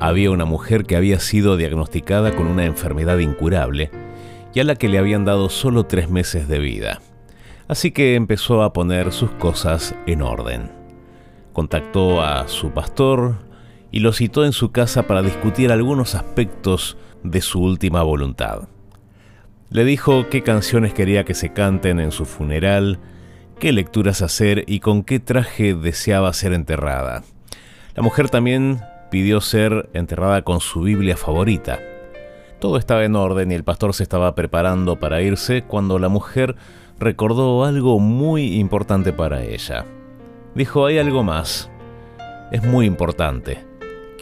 había una mujer que había sido diagnosticada con una enfermedad incurable y a la que le habían dado solo tres meses de vida. Así que empezó a poner sus cosas en orden. Contactó a su pastor y lo citó en su casa para discutir algunos aspectos de su última voluntad. Le dijo qué canciones quería que se canten en su funeral, qué lecturas hacer y con qué traje deseaba ser enterrada. La mujer también pidió ser enterrada con su Biblia favorita. Todo estaba en orden y el pastor se estaba preparando para irse cuando la mujer recordó algo muy importante para ella. Dijo, hay algo más. Es muy importante.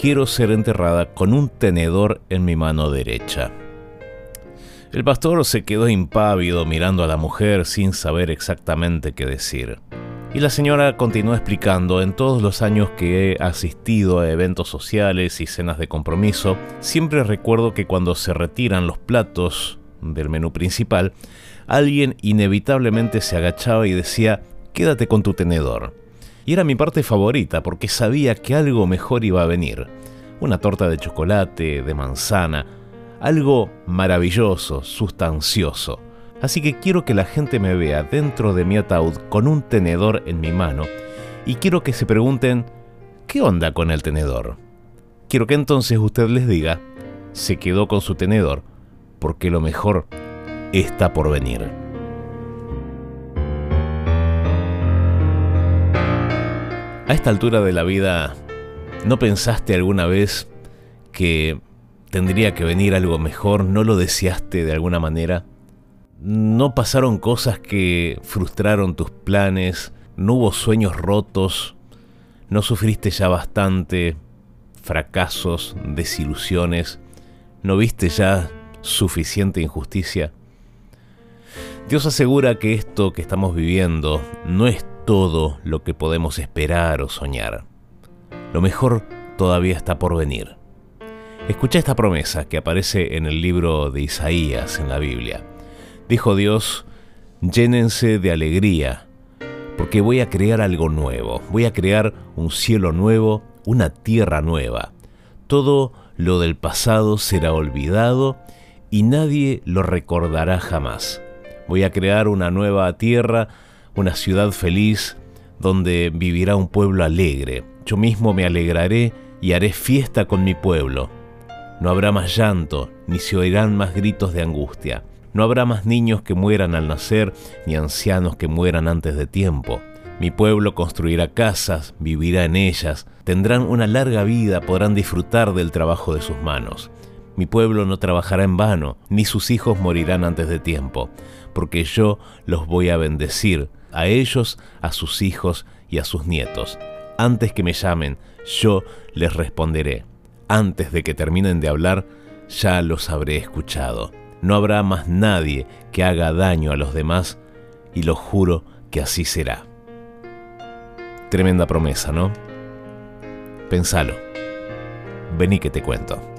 Quiero ser enterrada con un tenedor en mi mano derecha. El pastor se quedó impávido mirando a la mujer sin saber exactamente qué decir. Y la señora continuó explicando, en todos los años que he asistido a eventos sociales y cenas de compromiso, siempre recuerdo que cuando se retiran los platos del menú principal, alguien inevitablemente se agachaba y decía, quédate con tu tenedor. Y era mi parte favorita porque sabía que algo mejor iba a venir. Una torta de chocolate, de manzana, algo maravilloso, sustancioso. Así que quiero que la gente me vea dentro de mi ataúd con un tenedor en mi mano y quiero que se pregunten, ¿qué onda con el tenedor? Quiero que entonces usted les diga, se quedó con su tenedor porque lo mejor está por venir. A esta altura de la vida, ¿no pensaste alguna vez que tendría que venir algo mejor? ¿No lo deseaste de alguna manera? ¿No pasaron cosas que frustraron tus planes? ¿No hubo sueños rotos? ¿No sufriste ya bastante fracasos, desilusiones? ¿No viste ya suficiente injusticia? Dios asegura que esto que estamos viviendo no es todo lo que podemos esperar o soñar. Lo mejor todavía está por venir. Escucha esta promesa que aparece en el libro de Isaías en la Biblia. Dijo Dios, llénense de alegría, porque voy a crear algo nuevo, voy a crear un cielo nuevo, una tierra nueva. Todo lo del pasado será olvidado y nadie lo recordará jamás. Voy a crear una nueva tierra, una ciudad feliz, donde vivirá un pueblo alegre. Yo mismo me alegraré y haré fiesta con mi pueblo. No habrá más llanto, ni se oirán más gritos de angustia. No habrá más niños que mueran al nacer, ni ancianos que mueran antes de tiempo. Mi pueblo construirá casas, vivirá en ellas, tendrán una larga vida, podrán disfrutar del trabajo de sus manos. Mi pueblo no trabajará en vano, ni sus hijos morirán antes de tiempo, porque yo los voy a bendecir, a ellos, a sus hijos y a sus nietos. Antes que me llamen, yo les responderé antes de que terminen de hablar, ya los habré escuchado. No habrá más nadie que haga daño a los demás y lo juro que así será. Tremenda promesa, ¿no? Pensalo. Vení que te cuento.